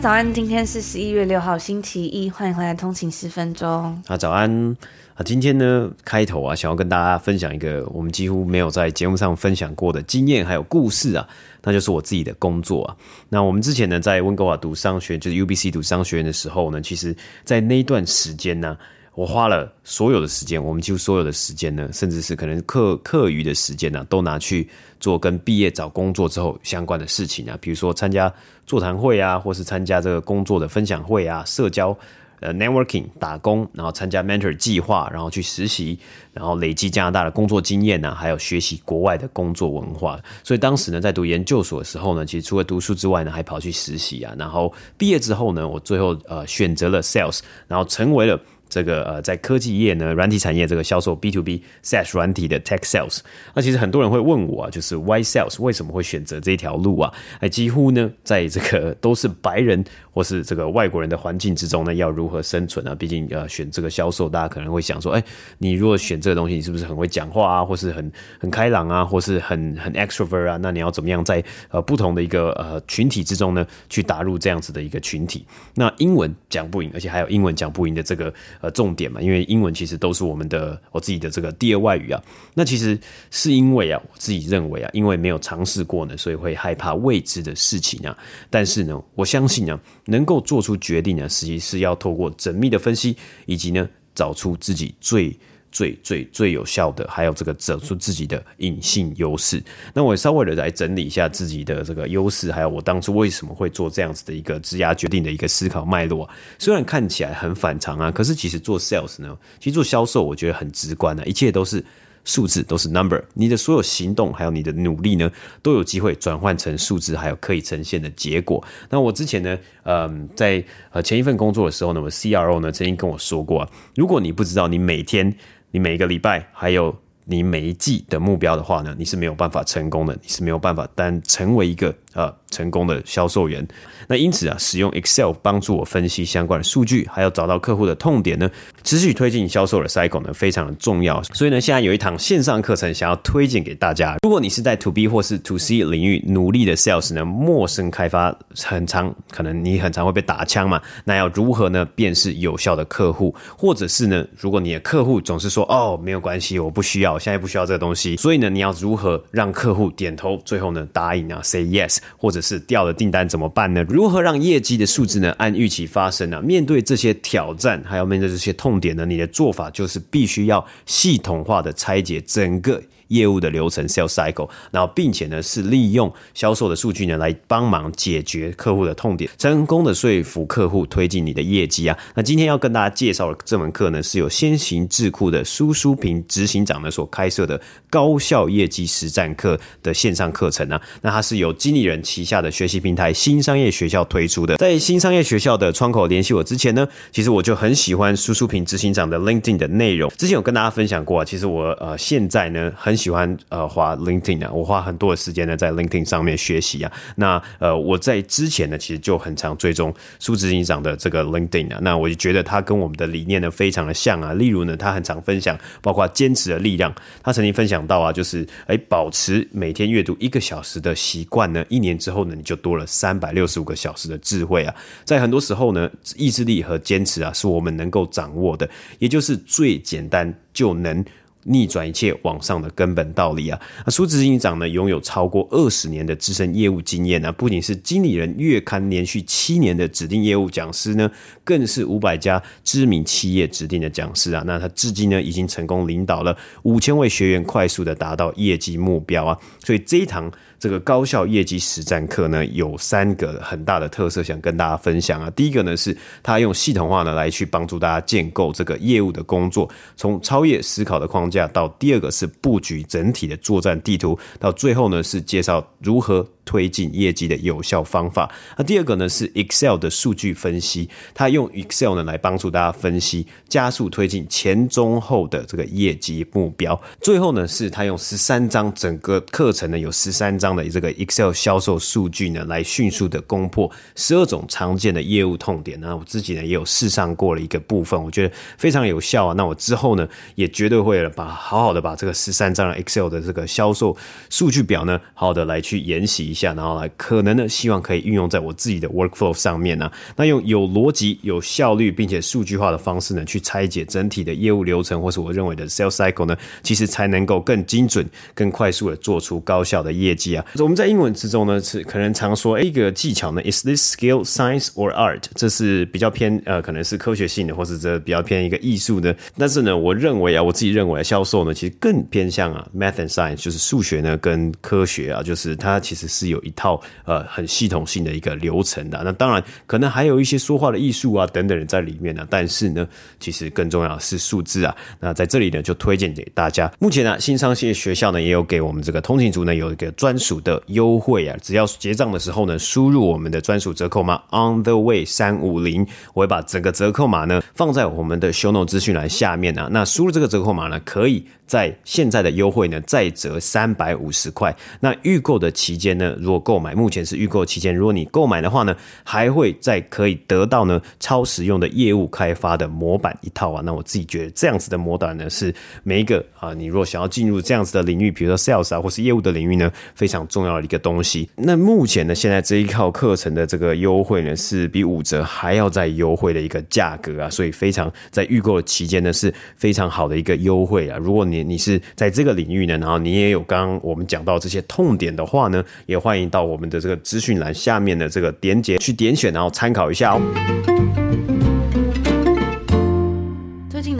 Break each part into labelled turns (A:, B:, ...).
A: 早安，今天是十一月六号，星期一，欢迎回来通勤十分钟。
B: 啊，早安。啊，今天呢，开头啊，想要跟大家分享一个我们几乎没有在节目上分享过的经验还有故事啊，那就是我自己的工作啊。那我们之前呢，在温哥华读商学，就是 UBC 读商学院的时候呢，其实在那一段时间呢，我花了所有的时间，我们几乎所有的时间呢，甚至是可能课课余的时间呢，都拿去做跟毕业找工作之后相关的事情啊，比如说参加座谈会啊，或是参加这个工作的分享会啊，社交。呃，networking 打工，然后参加 mentor 计划，然后去实习，然后累积加拿大的工作经验呢，还有学习国外的工作文化。所以当时呢，在读研究所的时候呢，其实除了读书之外呢，还跑去实习啊。然后毕业之后呢，我最后呃选择了 sales，然后成为了。这个呃，在科技业呢，软体产业这个销售 B to B SaaS 软体的 Tech Sales，那其实很多人会问我啊，就是 Why Sales 为什么会选择这条路啊？哎，几乎呢，在这个都是白人或是这个外国人的环境之中呢，要如何生存啊？毕竟呃，选这个销售，大家可能会想说，哎，你如果选这个东西，你是不是很会讲话啊，或是很很开朗啊，或是很很 extrovert 啊？那你要怎么样在呃不同的一个呃群体之中呢，去打入这样子的一个群体？那英文讲不赢，而且还有英文讲不赢的这个。呃，重点嘛，因为英文其实都是我们的我自己的这个第二外语啊。那其实是因为啊，我自己认为啊，因为没有尝试过呢，所以会害怕未知的事情啊。但是呢，我相信呢，能够做出决定呢，实际是要透过缜密的分析，以及呢，找出自己最。最最最有效的，还有这个走出自己的隐性优势。那我稍微的来整理一下自己的这个优势，还有我当初为什么会做这样子的一个质押决定的一个思考脉络。虽然看起来很反常啊，可是其实做 sales 呢，其实做销售我觉得很直观啊，一切都是数字，都是 number。你的所有行动还有你的努力呢，都有机会转换成数字，还有可以呈现的结果。那我之前呢，嗯，在呃前一份工作的时候呢，我 CRO 呢曾经跟我说过啊，如果你不知道你每天你每一个礼拜，还有你每一季的目标的话呢，你是没有办法成功的，你是没有办法单成为一个呃。成功的销售员，那因此啊，使用 Excel 帮助我分析相关的数据，还有找到客户的痛点呢，持续推进销售的 cycle 呢，非常的重要。所以呢，现在有一堂线上课程想要推荐给大家。如果你是在 To B 或是 To C 领域努力的 Sales 呢，陌生开发很常，可能你很常会被打枪嘛。那要如何呢，辨识有效的客户，或者是呢，如果你的客户总是说哦，没有关系，我不需要，现在不需要这个东西，所以呢，你要如何让客户点头，最后呢答应啊，say yes，或者是掉了订单怎么办呢？如何让业绩的数字呢按预期发生呢？面对这些挑战，还要面对这些痛点呢？你的做法就是必须要系统化的拆解整个。业务的流程 sales cycle，然后并且呢是利用销售的数据呢来帮忙解决客户的痛点，成功的说服客户推进你的业绩啊。那今天要跟大家介绍的这门课呢，是由先行智库的苏书平执行长呢所开设的高效业绩实战课的线上课程啊。那它是由经理人旗下的学习平台新商业学校推出的。在新商业学校的窗口联系我之前呢，其实我就很喜欢苏书平执行长的 LinkedIn 的内容。之前有跟大家分享过啊，其实我呃现在呢很。喜欢呃花 LinkedIn 啊，我花很多的时间呢在 LinkedIn 上面学习啊。那呃我在之前呢其实就很常追踪苏执行长的这个 LinkedIn 啊。那我就觉得他跟我们的理念呢非常的像啊。例如呢，他很常分享包括坚持的力量。他曾经分享到啊，就是哎保持每天阅读一个小时的习惯呢，一年之后呢你就多了三百六十五个小时的智慧啊。在很多时候呢，意志力和坚持啊是我们能够掌握的，也就是最简单就能。逆转一切往上的根本道理啊！那苏执行长呢，拥有超过二十年的资深业务经验啊，不仅是经理人月刊连续七年的指定业务讲师呢，更是五百家知名企业指定的讲师啊。那他至今呢，已经成功领导了五千位学员快速的达到业绩目标啊。所以这一堂。这个高效业绩实战课呢，有三个很大的特色，想跟大家分享啊。第一个呢，是它用系统化呢来去帮助大家建构这个业务的工作，从超越思考的框架到第二个是布局整体的作战地图，到最后呢是介绍如何。推进业绩的有效方法。那第二个呢是 Excel 的数据分析，它用 Excel 呢来帮助大家分析，加速推进前中后的这个业绩目标。最后呢是它用十三章整个课程呢有十三章的这个 Excel 销售数据呢来迅速的攻破十二种常见的业务痛点。那我自己呢也有试上过了一个部分，我觉得非常有效啊。那我之后呢也绝对会把好好的把这个十三张 Excel 的这个销售数据表呢好好的来去研习一下。然后来可能呢，希望可以运用在我自己的 workflow 上面呢、啊。那用有逻辑、有效率，并且数据化的方式呢，去拆解整体的业务流程，或是我认为的 sales cycle 呢，其实才能够更精准、更快速的做出高效的业绩啊。我们在英文之中呢，是可能常说，哎，一个技巧呢，is this skill science or art？这是比较偏呃，可能是科学性的，或是这比较偏一个艺术的。但是呢，我认为啊，我自己认为销售呢，其实更偏向啊，math and science，就是数学呢跟科学啊，就是它其实是。有一套呃很系统性的一个流程的，那当然可能还有一些说话的艺术啊等等在里面呢。但是呢，其实更重要的是数字啊。那在这里呢，就推荐给大家。目前呢，新商业学校呢也有给我们这个通勤族呢有一个专属的优惠啊。只要结账的时候呢，输入我们的专属折扣码 On the Way 三五零，我会把整个折扣码呢放在我们的 Show Note 资讯栏下面啊。那输入这个折扣码呢，可以在现在的优惠呢再折三百五十块。那预购的期间呢，如果购买，目前是预购期间。如果你购买的话呢，还会再可以得到呢超实用的业务开发的模板一套啊。那我自己觉得这样子的模板呢，是每一个啊，你如果想要进入这样子的领域，比如说 sales 啊，或是业务的领域呢，非常常重要的一个东西。那目前呢，现在这一套课程的这个优惠呢，是比五折还要再优惠的一个价格啊，所以非常在预购期间呢，是非常好的一个优惠啊。如果你你是在这个领域呢，然后你也有刚刚我们讲到这些痛点的话呢，也欢迎。到我们的这个资讯栏下面的这个点解去点选，然后参考一下哦。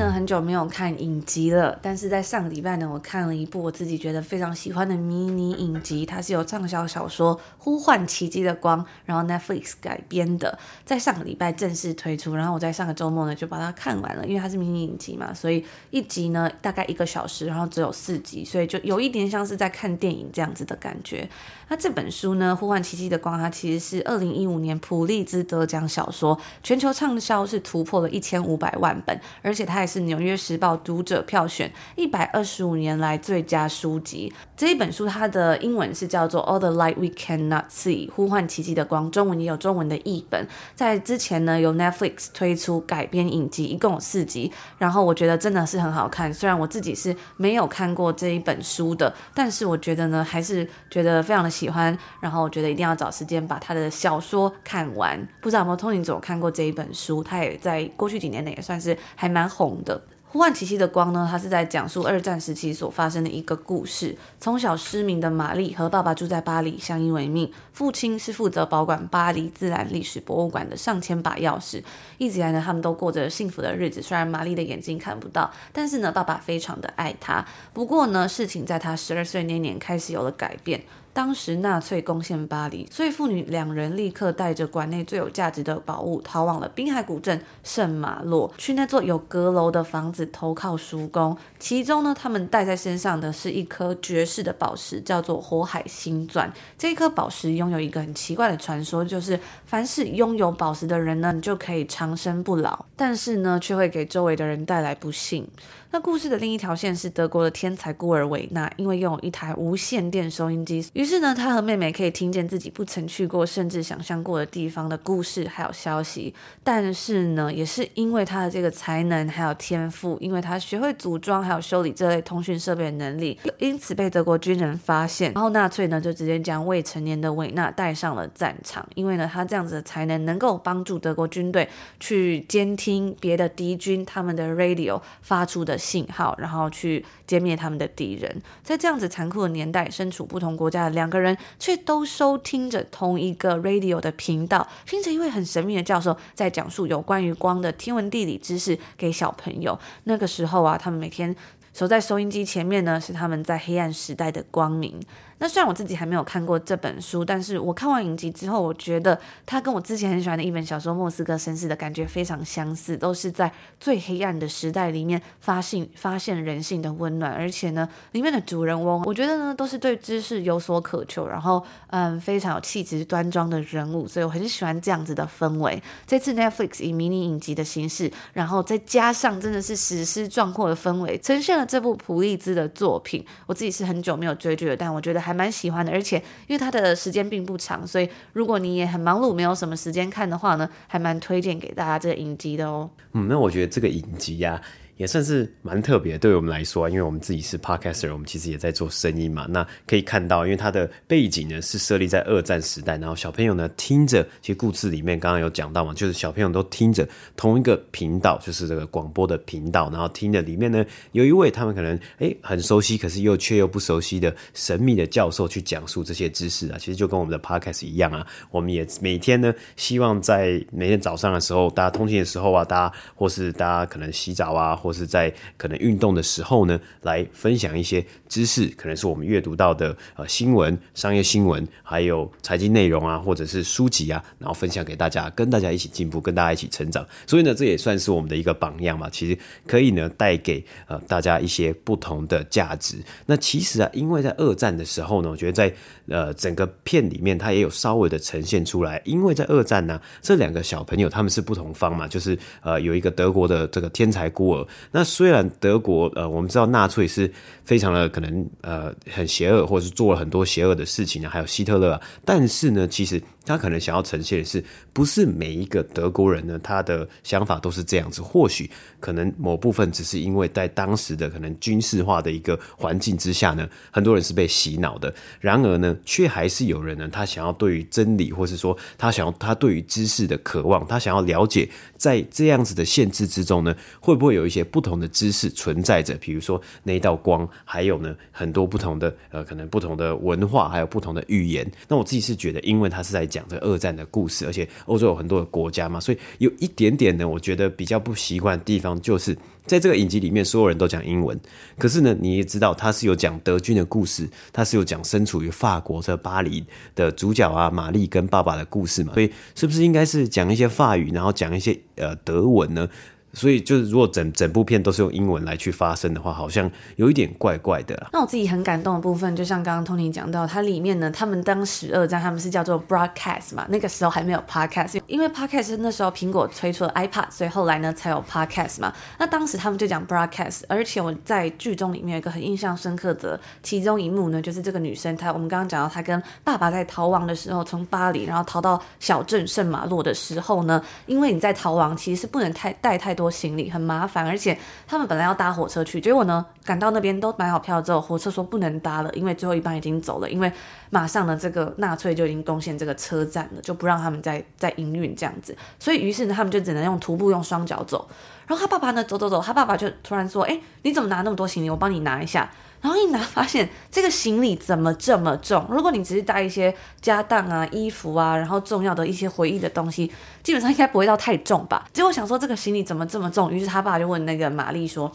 A: 很久没有看影集了，但是在上个礼拜呢，我看了一部我自己觉得非常喜欢的迷你影集，它是由畅销小说《呼唤奇迹的光》然后 Netflix 改编的，在上个礼拜正式推出，然后我在上个周末呢就把它看完了，因为它是迷你影集嘛，所以一集呢大概一个小时，然后只有四集，所以就有一点像是在看电影这样子的感觉。那这本书呢，《呼唤奇迹的光》，它其实是二零一五年普利兹得奖小说，全球畅销是突破了一千五百万本，而且它也是。纽约时报读者票选一百二十五年来最佳书籍。这一本书它的英文是叫做《All the Light We Cannot See》，呼唤奇迹的光，中文也有中文的译本。在之前呢，由 Netflix 推出改编影集，一共有四集。然后我觉得真的是很好看，虽然我自己是没有看过这一本书的，但是我觉得呢，还是觉得非常的喜欢。然后我觉得一定要找时间把他的小说看完。不知道有没有通勤者看过这一本书？他也在过去几年内也算是还蛮红的。呼唤奇迹的光呢，它是在讲述二战时期所发生的一个故事。从小失明的玛丽和爸爸住在巴黎，相依为命。父亲是负责保管巴黎自然历史博物馆的上千把钥匙。一直以来呢，他们都过着幸福的日子。虽然玛丽的眼睛看不到，但是呢，爸爸非常的爱她。不过呢，事情在她十二岁那年开始有了改变。当时纳粹攻陷巴黎，所以父女两人立刻带着馆内最有价值的宝物，逃往了滨海古镇圣马洛，去那座有阁楼的房子投靠叔公。其中呢，他们带在身上的是一颗绝世的宝石，叫做火海星钻。这一颗宝石拥有一个很奇怪的传说，就是凡是拥有宝石的人呢，你就可以长生不老，但是呢，却会给周围的人带来不幸。那故事的另一条线是德国的天才孤儿维纳，因为拥有一台无线电收音机，于是呢，他和妹妹可以听见自己不曾去过甚至想象过的地方的故事还有消息。但是呢，也是因为他的这个才能还有天赋，因为他学会组装还有修理这类通讯设备的能力，因此被德国军人发现。然后纳粹呢就直接将未成年的维纳带上了战场，因为呢他这样子的才能能够帮助德国军队去监听别的敌军他们的 radio 发出的信号，然后去歼灭他们的敌人。在这样子残酷的年代，身处不同国家的两个人，却都收听着同一个 radio 的频道，听着一位很神秘的教授在讲述有关于光的天文地理知识给小朋友。那个时候啊，他们每天守在收音机前面呢，是他们在黑暗时代的光明。那虽然我自己还没有看过这本书，但是我看完影集之后，我觉得它跟我之前很喜欢的一本小说《莫斯科绅士》的感觉非常相似，都是在最黑暗的时代里面发现发现人性的温暖，而且呢，里面的主人翁，我觉得呢都是对知识有所渴求，然后嗯非常有气质端庄的人物，所以我很喜欢这样子的氛围。这次 Netflix 以迷你影集的形式，然后再加上真的是史诗壮阔的氛围，呈现了这部普利兹的作品。我自己是很久没有追剧了，但我觉得还还蛮喜欢的。而且因为它的时间并不长，所以如果你也很忙碌，没有什么时间看的话呢，还蛮推荐给大家这个影集的哦。
B: 嗯，那我觉得这个影集呀、也算是蛮特别，对我们来说啊，因为我们自己是 podcaster，我们其实也在做声音嘛。那可以看到，因为它的背景呢是设立在二战时代，然后小朋友呢听着，其实故事里面刚刚有讲到嘛，就是小朋友都听着同一个频道，就是这个广播的频道，然后听着里面呢有一位他们可能诶很熟悉，可是又却又不熟悉的神秘的教授去讲述这些知识啊，其实就跟我们的 podcast 一样啊。我们也每天呢希望在每天早上的时候，大家通勤的时候啊，大家或是大家可能洗澡啊，或或是在可能运动的时候呢，来分享一些知识，可能是我们阅读到的呃新闻、商业新闻，还有财经内容啊，或者是书籍啊，然后分享给大家，跟大家一起进步，跟大家一起成长。所以呢，这也算是我们的一个榜样嘛。其实可以呢带给呃大家一些不同的价值。那其实啊，因为在二战的时候呢，我觉得在呃整个片里面，它也有稍微的呈现出来。因为在二战呢，这两个小朋友他们是不同方嘛，就是呃有一个德国的这个天才孤儿。那虽然德国呃，我们知道纳粹是非常的可能呃很邪恶，或者是做了很多邪恶的事情啊，还有希特勒啊，但是呢，其实。他可能想要呈现的是，不是每一个德国人呢，他的想法都是这样子。或许可能某部分只是因为在当时的可能军事化的一个环境之下呢，很多人是被洗脑的。然而呢，却还是有人呢，他想要对于真理，或是说他想要他对于知识的渴望，他想要了解，在这样子的限制之中呢，会不会有一些不同的知识存在着？比如说那一道光，还有呢很多不同的呃，可能不同的文化，还有不同的语言。那我自己是觉得，因为他是在讲。讲这二战的故事，而且欧洲有很多的国家嘛，所以有一点点呢，我觉得比较不习惯的地方，就是在这个影集里面，所有人都讲英文，可是呢，你也知道他是有讲德军的故事，他是有讲身处于法国的巴黎的主角啊，玛丽跟爸爸的故事嘛，所以是不是应该是讲一些法语，然后讲一些呃德文呢？所以就是，如果整整部片都是用英文来去发声的话，好像有一点怪怪的。
A: 那我自己很感动的部分，就像刚刚 Tony 讲到，它里面呢，他们当时二战他们是叫做 broadcast 嘛，那个时候还没有 podcast，因为 podcast 那时候苹果推出了 iPad，所以后来呢才有 podcast 嘛。那当时他们就讲 broadcast，而且我在剧中里面有一个很印象深刻的其中一幕呢，就是这个女生她，我们刚刚讲到她跟爸爸在逃亡的时候，从巴黎然后逃到小镇圣马洛的时候呢，因为你在逃亡其实是不能太带太多多行李很麻烦，而且他们本来要搭火车去，结果呢，赶到那边都买好票之后，火车说不能搭了，因为最后一班已经走了，因为马上呢，这个纳粹就已经攻陷这个车站了，就不让他们再再营运这样子，所以于是呢，他们就只能用徒步用双脚走。然后他爸爸呢，走走走，他爸爸就突然说：“哎，你怎么拿那么多行李？我帮你拿一下。”然后一拿，发现这个行李怎么这么重？如果你只是带一些家当啊、衣服啊，然后重要的一些回忆的东西，基本上应该不会到太重吧？结果想说这个行李怎么这么重？于是他爸就问那个玛丽说：“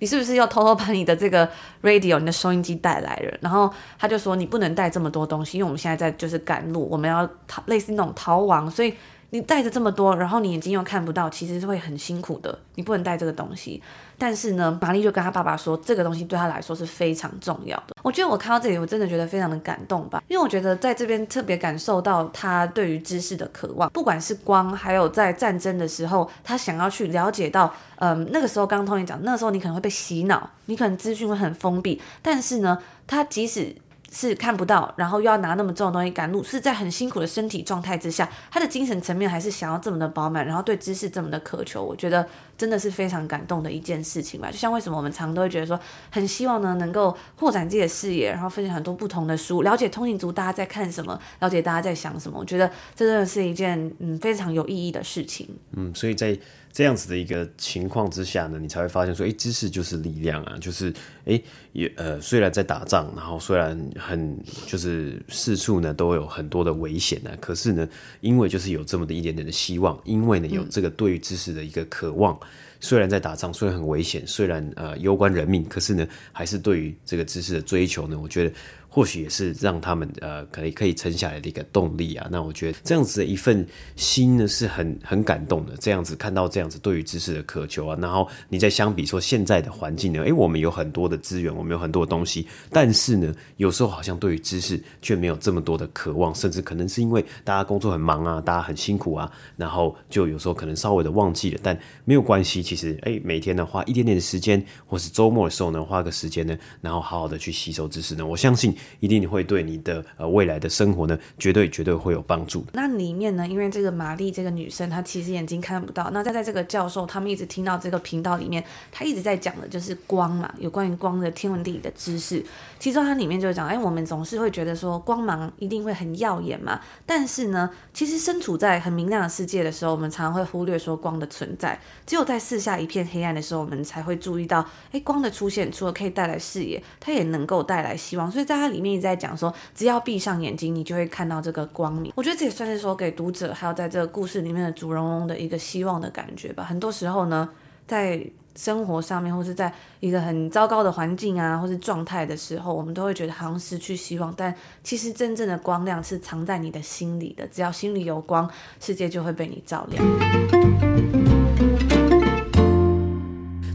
A: 你是不是又偷偷把你的这个 radio、你的收音机带来了？”然后他就说：“你不能带这么多东西，因为我们现在在就是赶路，我们要逃，类似那种逃亡，所以。”你带着这么多，然后你眼睛又看不到，其实是会很辛苦的。你不能带这个东西。但是呢，玛丽就跟他爸爸说，这个东西对他来说是非常重要的。我觉得我看到这里，我真的觉得非常的感动吧，因为我觉得在这边特别感受到他对于知识的渴望，不管是光，还有在战争的时候，他想要去了解到，嗯，那个时候刚刚 Tony 讲，那个时候你可能会被洗脑，你可能资讯会很封闭，但是呢，他即使是看不到，然后又要拿那么重的东西赶路，是在很辛苦的身体状态之下，他的精神层面还是想要这么的饱满，然后对知识这么的渴求，我觉得真的是非常感动的一件事情吧。就像为什么我们常都会觉得说，很希望呢能够扩展自己的视野，然后分享很多不同的书，了解通勤族大家在看什么，了解大家在想什么。我觉得这真的是一件嗯非常有意义的事情。
B: 嗯，所以在。这样子的一个情况之下呢，你才会发现说，诶，知识就是力量啊，就是，诶，也呃，虽然在打仗，然后虽然很就是四处呢都有很多的危险呢，可是呢，因为就是有这么的一点点的希望，因为呢有这个对于知识的一个渴望，虽然在打仗，虽然很危险，虽然呃攸关人命，可是呢，还是对于这个知识的追求呢，我觉得。或许也是让他们呃可以可以撑下来的一个动力啊。那我觉得这样子的一份心呢是很很感动的。这样子看到这样子对于知识的渴求啊，然后你再相比说现在的环境呢，诶，我们有很多的资源，我们有很多的东西，但是呢，有时候好像对于知识却没有这么多的渴望，甚至可能是因为大家工作很忙啊，大家很辛苦啊，然后就有时候可能稍微的忘记了。但没有关系，其实诶，每天呢花一点点的时间，或是周末的时候呢花个时间呢，然后好好的去吸收知识呢，我相信。一定会对你的呃未来的生活呢，绝对绝对会有帮助。
A: 那里面呢，因为这个玛丽这个女生，她其实眼睛看不到。那在在这个教授他们一直听到这个频道里面，他一直在讲的就是光嘛，有关于光的天文地理的知识。其中它里面就讲，哎，我们总是会觉得说光芒一定会很耀眼嘛，但是呢，其实身处在很明亮的世界的时候，我们常常会忽略说光的存在。只有在四下一片黑暗的时候，我们才会注意到，哎，光的出现除了可以带来视野，它也能够带来希望。所以在它里面一直在讲说，只要闭上眼睛，你就会看到这个光明。我觉得这也算是说给读者还有在这个故事里面的主人翁的一个希望的感觉吧。很多时候呢，在生活上面，或是在一个很糟糕的环境啊，或是状态的时候，我们都会觉得好像失去希望。但其实真正的光亮是藏在你的心里的，只要心里有光，世界就会被你照亮。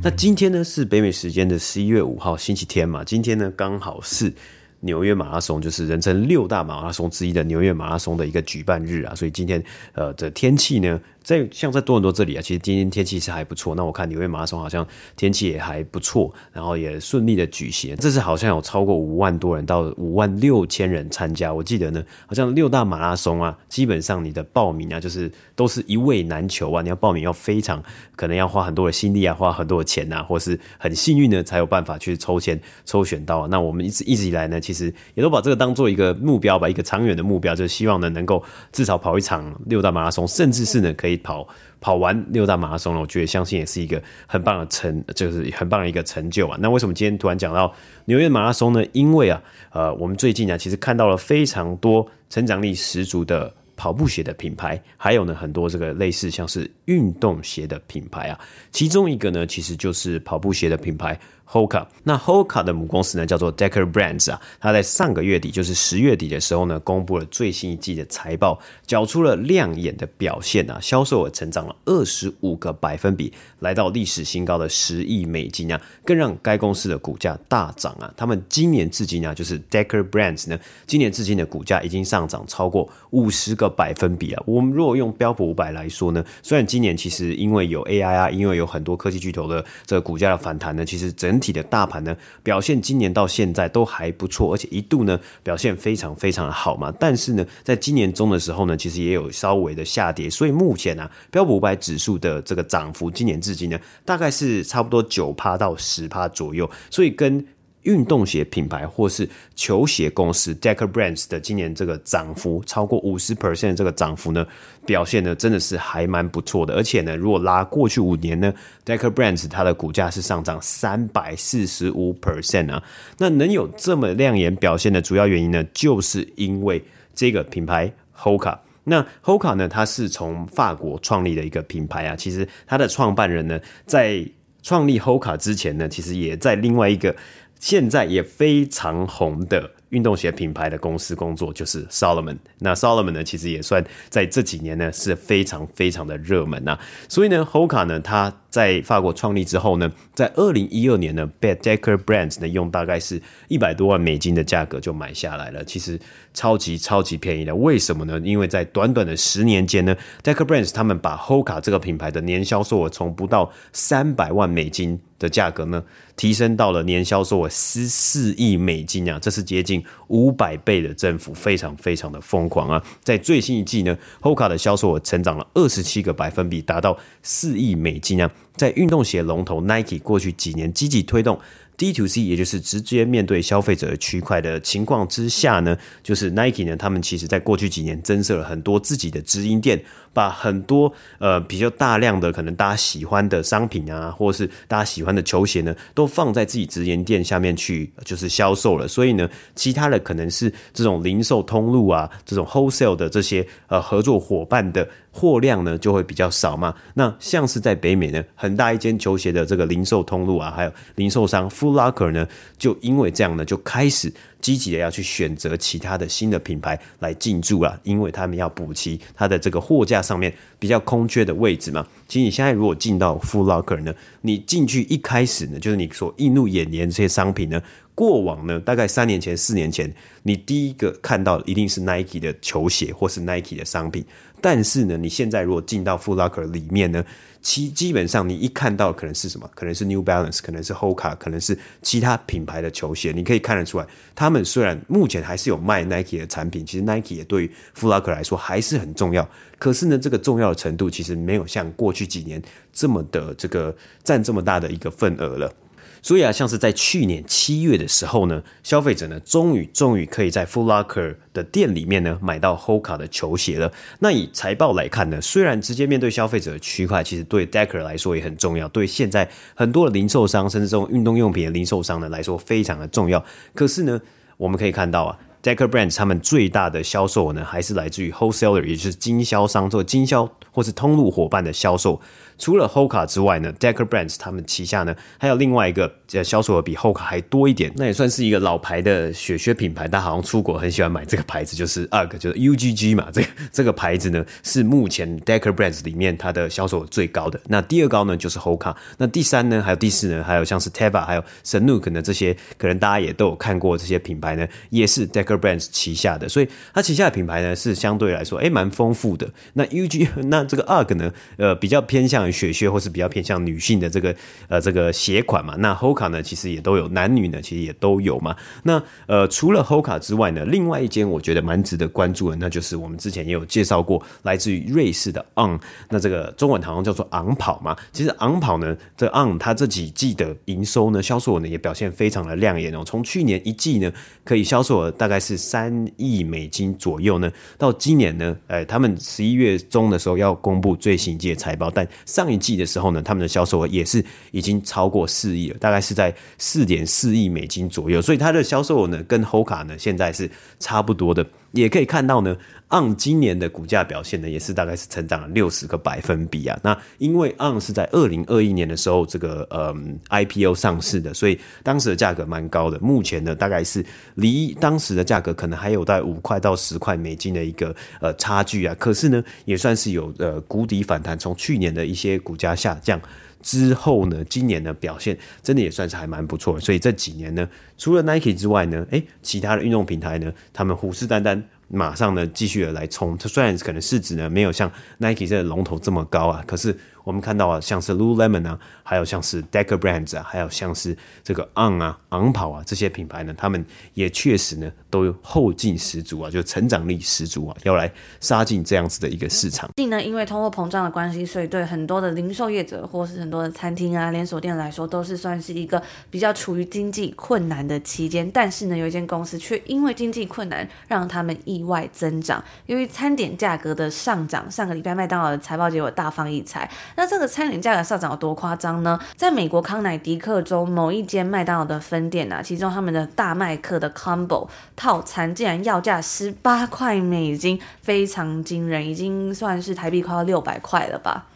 B: 那今天呢，是北美时间的十一月五号星期天嘛，今天呢刚好是。纽约马拉松就是人称六大马拉松之一的纽约马拉松的一个举办日啊，所以今天呃的天气呢。在像在多伦多这里啊，其实今天天气是还不错。那我看纽约马拉松好像天气也还不错，然后也顺利的举行。这次好像有超过五万多人到五万六千人参加。我记得呢，好像六大马拉松啊，基本上你的报名啊，就是都是一位难求啊。你要报名要非常可能要花很多的心力啊，花很多的钱啊，或是很幸运呢才有办法去抽签抽选到啊。那我们一直一直以来呢，其实也都把这个当做一个目标吧，一个长远的目标，就是希望呢能够至少跑一场六大马拉松，甚至是呢可以。跑跑完六大马拉松了，我觉得相信也是一个很棒的成，就是很棒的一个成就啊。那为什么今天突然讲到纽约马拉松呢？因为啊，呃，我们最近啊，其实看到了非常多成长力十足的跑步鞋的品牌，还有呢很多这个类似像是运动鞋的品牌啊。其中一个呢，其实就是跑步鞋的品牌。Hoka，那 Hoka 的母公司呢叫做 Decker Brands 啊，它在上个月底，就是十月底的时候呢，公布了最新一季的财报，缴出了亮眼的表现啊，销售额成长了二十五个百分比，来到历史新高的十亿美金啊，更让该公司的股价大涨啊。他们今年至今啊，就是 Decker Brands 呢，今年至今的股价已经上涨超过五十个百分比啊。我们如果用标普五百来说呢，虽然今年其实因为有 AI 啊，因为有很多科技巨头的这个股价的反弹呢，其实整体的大盘呢表现，今年到现在都还不错，而且一度呢表现非常非常的好嘛。但是呢，在今年中的时候呢，其实也有稍微的下跌。所以目前呢、啊，标普五百指数的这个涨幅，今年至今呢，大概是差不多九趴到十趴左右。所以跟运动鞋品牌或是球鞋公司 Decker Brands 的今年这个涨幅超过五十 percent 这个涨幅呢，表现呢真的是还蛮不错的。而且呢，如果拉过去五年呢，Decker Brands 它的股价是上涨三百四十五 percent 啊。那能有这么亮眼表现的主要原因呢，就是因为这个品牌 Hoka。那 Hoka 呢，它是从法国创立的一个品牌啊。其实它的创办人呢，在创立 Hoka 之前呢，其实也在另外一个。现在也非常红的运动鞋品牌的公司工作，就是 Solomon。那 Solomon 呢，其实也算在这几年呢是非常非常的热门呐。所以呢，Hoka 呢，它在法国创立之后呢，在二零一二年呢，被 Decker Brands 呢用大概是一百多万美金的价格就买下来了。其实超级超级便宜的。为什么呢？因为在短短的十年间呢，Decker Brands 他们把 Hoka 这个品牌的年销售额从不到三百万美金的价格呢，提升到了年销售额十四亿美金啊，这是接近五百倍的增幅，非常非常的疯狂啊！在最新一季呢，Hoka 的销售额成长了二十七个百分比，达到四亿美金啊！在运动鞋龙头 Nike 过去几年积极推动。D to C，也就是直接面对消费者的区块的情况之下呢，就是 Nike 呢，他们其实在过去几年增设了很多自己的直营店，把很多呃比较大量的可能大家喜欢的商品啊，或是大家喜欢的球鞋呢，都放在自己直营店下面去就是销售了。所以呢，其他的可能是这种零售通路啊，这种 wholesale 的这些呃合作伙伴的。货量呢就会比较少嘛。那像是在北美呢，很大一间球鞋的这个零售通路啊，还有零售商 Full Locker 呢，就因为这样呢，就开始。积极的要去选择其他的新的品牌来进驻啊，因为他们要补齐它的这个货架上面比较空缺的位置嘛。其实你现在如果进到 Full Locker 呢，你进去一开始呢，就是你所映入眼帘这些商品呢，过往呢，大概三年前、四年前，你第一个看到的一定是 Nike 的球鞋或是 Nike 的商品。但是呢，你现在如果进到 Foot Locker 里面呢，其基本上你一看到可能是什么？可能是 New Balance，可能是 Hoka，可能是其他品牌的球鞋。你可以看得出来，他们虽然目前还是有卖 Nike 的产品，其实 Nike 也对于 Foot Locker 来说还是很重要。可是呢，这个重要的程度其实没有像过去几年这么的这个占这么大的一个份额了。所以啊，像是在去年七月的时候呢，消费者呢，终于终于可以在 Foot Locker 的店里面呢买到 Hoka 的球鞋了。那以财报来看呢，虽然直接面对消费者的区块，其实对 Decker 来说也很重要，对现在很多的零售商，甚至这种运动用品的零售商呢来说非常的重要。可是呢，我们可以看到啊，Decker Brands 他们最大的销售呢，还是来自于 Wholesaler，也就是经销商做经销或是通路伙伴的销售。除了 Hoka 之外呢，Decker Brands 他们旗下呢还有另外一个呃销售额比 Hoka 还多一点，那也算是一个老牌的雪靴品牌，但好像出国很喜欢买这个牌子，就是 UGG，就是 UGG 嘛，这个这个牌子呢是目前 Decker Brands 里面它的销售额最高的。那第二高呢就是 Hoka，那第三呢还有第四呢，还有像是 Teva 还有 Sanuk 呢这些，可能大家也都有看过这些品牌呢，也是 Decker Brands 旗下的，所以它旗下的品牌呢是相对来说诶蛮丰富的。那 UGG 那这个 UGG 呢，呃比较偏向。雪靴或是比较偏向女性的这个呃这个鞋款嘛，那 Hoka 呢其实也都有，男女呢其实也都有嘛。那呃除了 Hoka 之外呢，另外一间我觉得蛮值得关注的，那就是我们之前也有介绍过，来自于瑞士的 On，那这个中文好像叫做昂跑嘛。其实昂跑呢，这 On 它这几季的营收呢，销售额呢也表现非常的亮眼哦。从去年一季呢，可以销售额大概是三亿美金左右呢，到今年呢，呃，他们十一月中的时候要公布最新一季的财报，但上一季的时候呢，他们的销售额也是已经超过四亿了，大概是在四点四亿美金左右，所以它的销售额呢，跟 Hoka 呢现在是差不多的。也可以看到呢，On 今年的股价表现呢，也是大概是成长了六十个百分比啊。那因为 On 是在二零二一年的时候这个嗯 IPO 上市的，所以当时的价格蛮高的。目前呢，大概是离当时的价格可能还有在五块到十块美金的一个呃差距啊。可是呢，也算是有呃谷底反弹，从去年的一些股价下降之后呢，今年的表现真的也算是还蛮不错的。所以这几年呢，除了 Nike 之外呢，诶，其他的运动平台呢，他们虎视眈眈。马上呢，继续的来冲。它虽然可能市值呢没有像 Nike 这个龙头这么高啊，可是。我们看到啊，像是 Lululemon 啊，还有像是 Decker Brands 啊，还有像是这个 On 啊、昂跑啊这些品牌呢，他们也确实呢都有后劲十足啊，就成长力十足啊，要来杀进这样子的一个市场。近
A: 呢，因为通货膨胀的关系，所以对很多的零售业者或是很多的餐厅啊、连锁店来说，都是算是一个比较处于经济困难的期间。但是呢，有一间公司却因为经济困难，让他们意外增长。由于餐点价格的上涨，上个礼拜麦当劳的财报结果大放异彩。那这个餐饮价格上涨有多夸张呢？在美国康乃狄克州某一间麦当劳的分店啊，其中他们的大麦克的 combo 套餐竟然要价十八块美金，非常惊人，已经算是台币快要六百块了吧？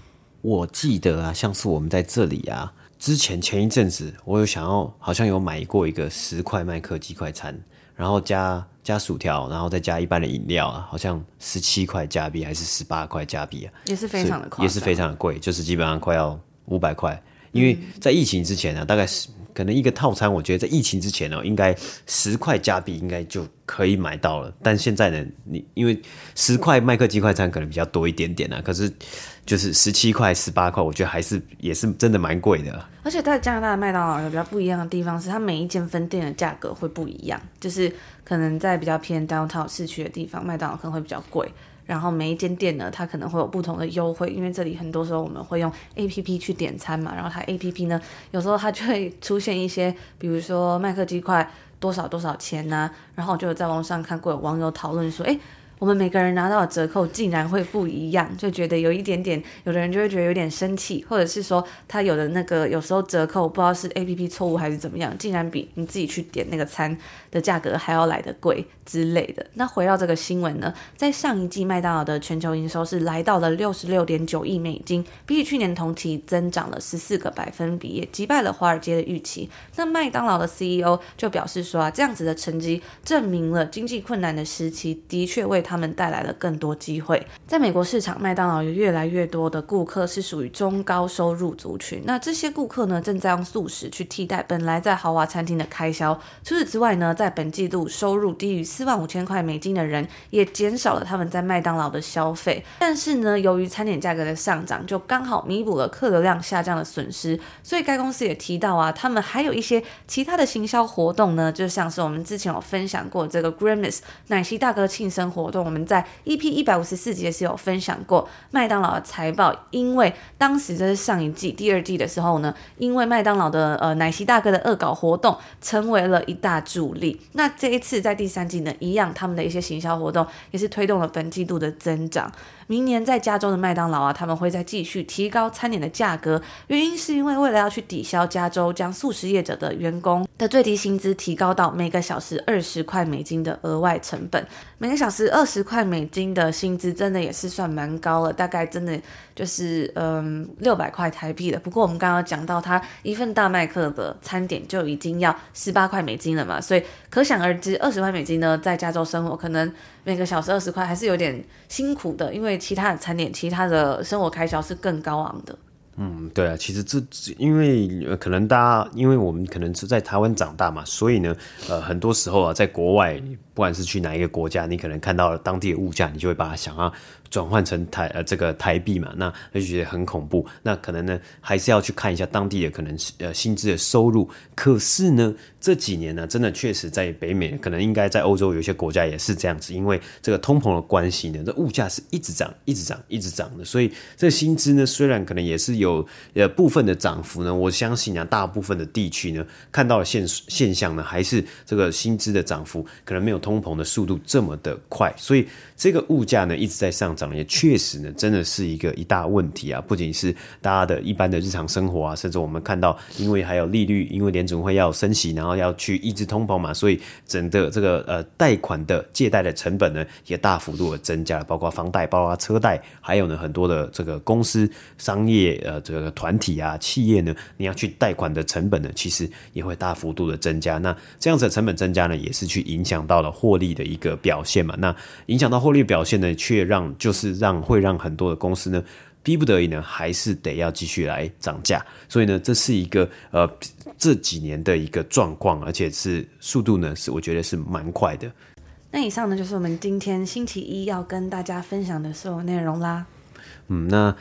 B: 我记得啊，像是我们在这里啊，之前前一阵子我有想要，好像有买过一个十块麦克鸡块餐，然后加。加薯条，然后再加一般的饮料啊，好像十七块加币还是十八块加币啊，
A: 也是非常的贵，
B: 也是非常的贵，就是基本上快要五百块。因为在疫情之前呢、啊，大概是可能一个套餐，我觉得在疫情之前呢、哦，应该十块加币应该就可以买到了。但现在呢，你因为十块麦克鸡快餐可能比较多一点点啊，可是就是十七块、十八块，我觉得还是也是真的蛮贵的。
A: 而且在加拿大的麦当劳有比较不一样的地方是，它每一间分店的价格会不一样，就是可能在比较偏 downtown 市区的地方，麦当劳可能会比较贵。然后每一间店呢，它可能会有不同的优惠，因为这里很多时候我们会用 APP 去点餐嘛，然后它 APP 呢，有时候它就会出现一些，比如说麦克鸡块多少多少钱呢、啊？然后我就在网上看过有网友讨论说，诶，我们每个人拿到的折扣竟然会不一样，就觉得有一点点，有的人就会觉得有点生气，或者是说他有的那个有时候折扣不知道是 APP 错误还是怎么样，竟然比你自己去点那个餐的价格还要来得贵之类的。那回到这个新闻呢，在上一季麦当劳的全球营收是来到了六十六点九亿美金，比起去年同期增长了十四个百分比，也击败了华尔街的预期。那麦当劳的 CEO 就表示说啊，这样子的成绩证明了经济困难的时期的确为他他们带来了更多机会。在美国市场，麦当劳有越来越多的顾客是属于中高收入族群，那这些顾客呢，正在用素食去替代本来在豪华餐厅的开销。除此之外呢，在本季度收入低于四万五千块美金的人也减少了他们在麦当劳的消费。但是呢，由于餐点价格的上涨，就刚好弥补了客流量下降的损失。所以该公司也提到啊，他们还有一些其他的行销活动呢，就像是我们之前有分享过这个 Grimace 奶昔大哥庆生活动，我们在 EP 一百五十四集是有分享过麦当劳的财报，因为当时这是上一季第二季的时候呢，因为麦当劳的呃奶昔大哥的恶搞活动成为了一大助力。那这一次在第三季呢，一样他们的一些行销活动也是推动了本季度的增长。明年在加州的麦当劳啊，他们会再继续提高餐点的价格，原因是因为为了要去抵消加州将素食业者的员工的最低薪资提高到每个小时二十块美金的额外成本。每个小时二二十块美金的薪资真的也是算蛮高了，大概真的就是嗯六百块台币了。不过我们刚刚讲到，他一份大麦克的餐点就已经要十八块美金了嘛，所以可想而知，二十块美金呢，在加州生活可能每个小时二十块还是有点辛苦的，因为其他的餐点、其他的生活开销是更高昂的。
B: 嗯，对啊，其实这因为、呃、可能大家，因为我们可能是在台湾长大嘛，所以呢，呃，很多时候啊，在国外，不管是去哪一个国家，你可能看到了当地的物价，你就会把它想要转换成台呃这个台币嘛，那就觉得很恐怖。那可能呢，还是要去看一下当地的可能呃薪资的收入。可是呢，这几年呢，真的确实在北美，可能应该在欧洲有些国家也是这样子，因为这个通膨的关系呢，这物价是一直涨、一直涨、一直涨的，所以这薪资呢，虽然可能也是有呃部分的涨幅呢，我相信啊，大部分的地区呢，看到的现现象呢，还是这个薪资的涨幅可能没有通膨的速度这么的快，所以这个物价呢一直在上涨，也确实呢真的是一个一大问题啊！不仅是大家的一般的日常生活啊，甚至我们看到，因为还有利率，因为联总会要升息，然后要去抑制通膨嘛，所以整个这个呃贷款的借贷的成本呢也大幅度的增加了，包括房贷、包括车贷，还有呢很多的这个公司、商业呃这个团体啊、企业呢，你要去贷款的成本呢，其实也会大幅度的增加。那这样子的成本增加呢，也是去影响到了获利的一个表现嘛，那影响到获利表现呢，却让就是让会让很多的公司呢，逼不得已呢，还是得要继续来涨价，所以呢，这是一个呃这几年的一个状况，而且是速度呢，是我觉得是蛮快的。
A: 那以上呢，就是我们今天星期一要跟大家分享的所有内容啦。
B: 嗯，那。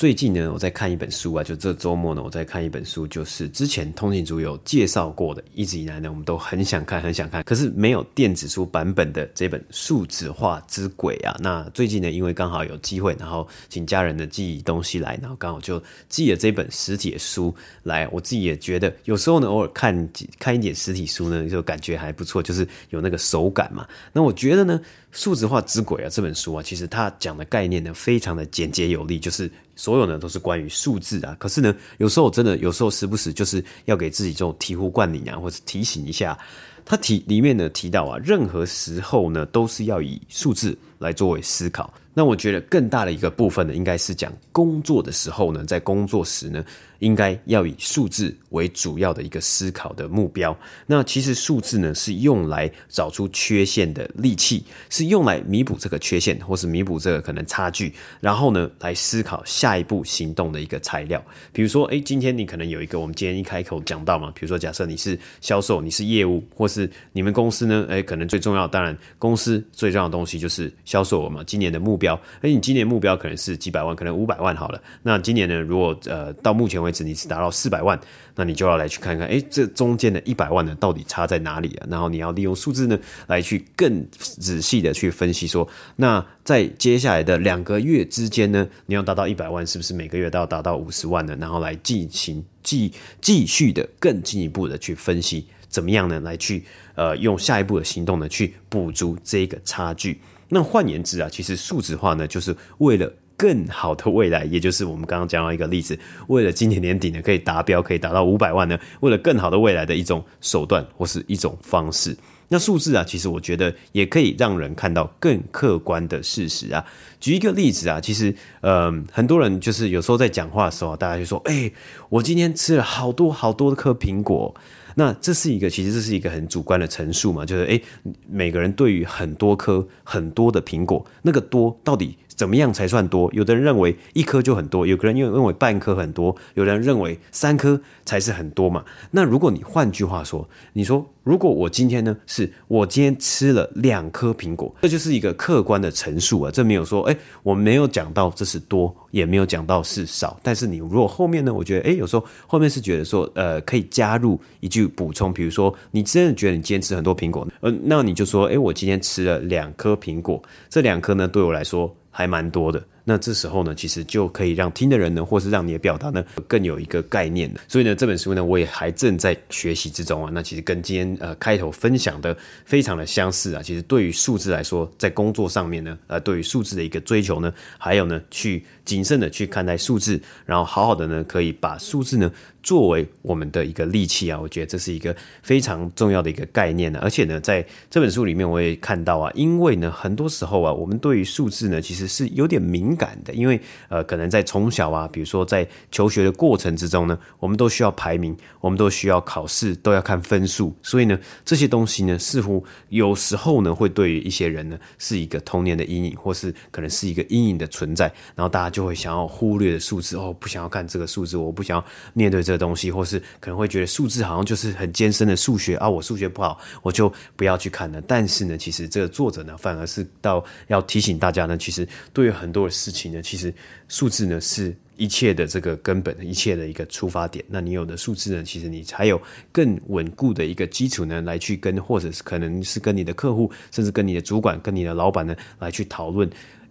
B: 最近呢，我在看一本书啊，就这周末呢，我在看一本书，就是之前通勤族有介绍过的，一直以来呢，我们都很想看，很想看，可是没有电子书版本的这本《数字化之鬼》啊。那最近呢，因为刚好有机会，然后请家人呢寄东西来，然后刚好就寄了这本实体的书来。我自己也觉得，有时候呢，偶尔看看一点实体书呢，就感觉还不错，就是有那个手感嘛。那我觉得呢。数字化之鬼啊，这本书啊，其实它讲的概念呢，非常的简洁有力，就是所有呢都是关于数字啊。可是呢，有时候真的，有时候时不时就是要给自己这种醍醐灌顶啊，或者提醒一下。它提里面呢提到啊，任何时候呢都是要以数字来作为思考。那我觉得更大的一个部分呢，应该是讲工作的时候呢，在工作时呢。应该要以数字为主要的一个思考的目标。那其实数字呢，是用来找出缺陷的利器，是用来弥补这个缺陷，或是弥补这个可能差距，然后呢，来思考下一步行动的一个材料。比如说，诶，今天你可能有一个，我们今天一开口讲到嘛，比如说，假设你是销售，你是业务，或是你们公司呢，诶，可能最重要，当然公司最重要的东西就是销售额嘛。今年的目标，诶，你今年目标可能是几百万，可能五百万好了。那今年呢，如果呃到目前为止，你是达到四百万，那你就要来去看看，哎，这中间的一百万呢，到底差在哪里啊？然后你要利用数字呢，来去更仔细的去分析说，那在接下来的两个月之间呢，你要达到一百万，是不是每个月都要达到五十万呢？然后来进行继继续的更进一步的去分析，怎么样呢？来去呃用下一步的行动呢，去补足这个差距。那换言之啊，其实数字化呢，就是为了更好的未来，也就是我们刚刚讲到一个例子，为了今年年底呢可以达标，可以达到五百万呢，为了更好的未来的一种手段或是一种方式。那数字啊，其实我觉得也可以让人看到更客观的事实啊。举一个例子啊，其实，呃，很多人就是有时候在讲话的时候，大家就说：“欸，我今天吃了好多好多颗苹果。”那这是一个，其实这是一个很主观的陈述嘛，就是诶，每个人对于很多颗很多的苹果，那个多到底怎么样才算多？有的人认为一颗就很多，有个人又认为半颗很多，有人认为三颗才是很多嘛。那如果你换句话说，你说。如果我今天呢，是我今天吃了两颗苹果，这就是一个客观的陈述啊，这没有说，哎，我没有讲到这是多，也没有讲到是少。但是你如果后面呢，我觉得，哎，有时候后面是觉得说，呃，可以加入一句补充，比如说你真的觉得你今天吃很多苹果，呃，那你就说，哎，我今天吃了两颗苹果，这两颗呢对我来说还蛮多的。那这时候呢，其实就可以让听的人呢，或是让你的表达呢，更有一个概念。所以呢，这本书呢，我也还正在学习之中啊。那其实跟今天呃开头分享的非常的相似啊。其实对于数字来说，在工作上面呢，呃，对于数字的一个追求呢，还有呢，去谨慎的去看待数字，然后好好的呢，可以把数字呢。作为我们的一个利器啊，我觉得这是一个非常重要的一个概念呢。而且呢，在这本书里面我也看到啊，因为呢，很多时候啊，我们对于数字呢，其实是有点敏敏感的。因为呃，可能在从小啊，比如说在求学的过程之中呢，我们都需要排名，我们都需要考试，都要看分数。所以呢，这些东西呢，似乎有时候呢，会对于一些人呢，是一个童年的阴影，或是可能是一个阴影的存在。然后大家就会想要忽略的数字哦，不想要看这个数字，我不想要面对这个东西，或是可能会觉得数字好像就是很艰深的数学啊，我数学不好，我就不要去看了。但是呢，其实这个作者呢，反而是到要提醒大家呢，其实对于很多的事情呢，其实数字呢是一切的这个根本，一切的一个出发点。那你有的数字呢，其实你才有更稳固的一个基础呢，来去跟或者是可能是跟你的客户，甚至跟你的主管、跟你的老板呢，来去讨论。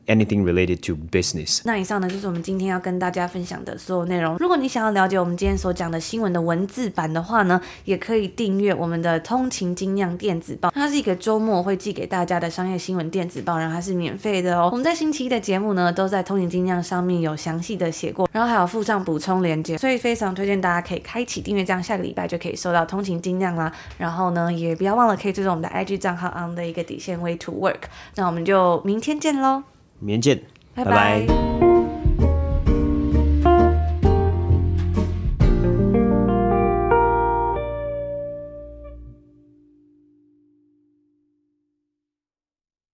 B: Anything related to business。
A: 那以上呢，就是我们今天要跟大家分享的所有内容。如果你想要了解我们今天所讲的新闻的文字版的话呢，也可以订阅我们的通勤精酿电子报。它是一个周末会寄给大家的商业新闻电子报，然后它是免费的哦。我们在星期一的节目呢，都在通勤精酿上面有详细的写过，然后还有附上补充连接，所以非常推荐大家可以开启订阅，这样下个礼拜就可以收到通勤精酿啦。然后呢，也不要忘了可以追踪我们的 IG 账号 on 的一个底线 way to work。那我们就明天见喽。
B: 明天见，
A: 拜拜。拜拜。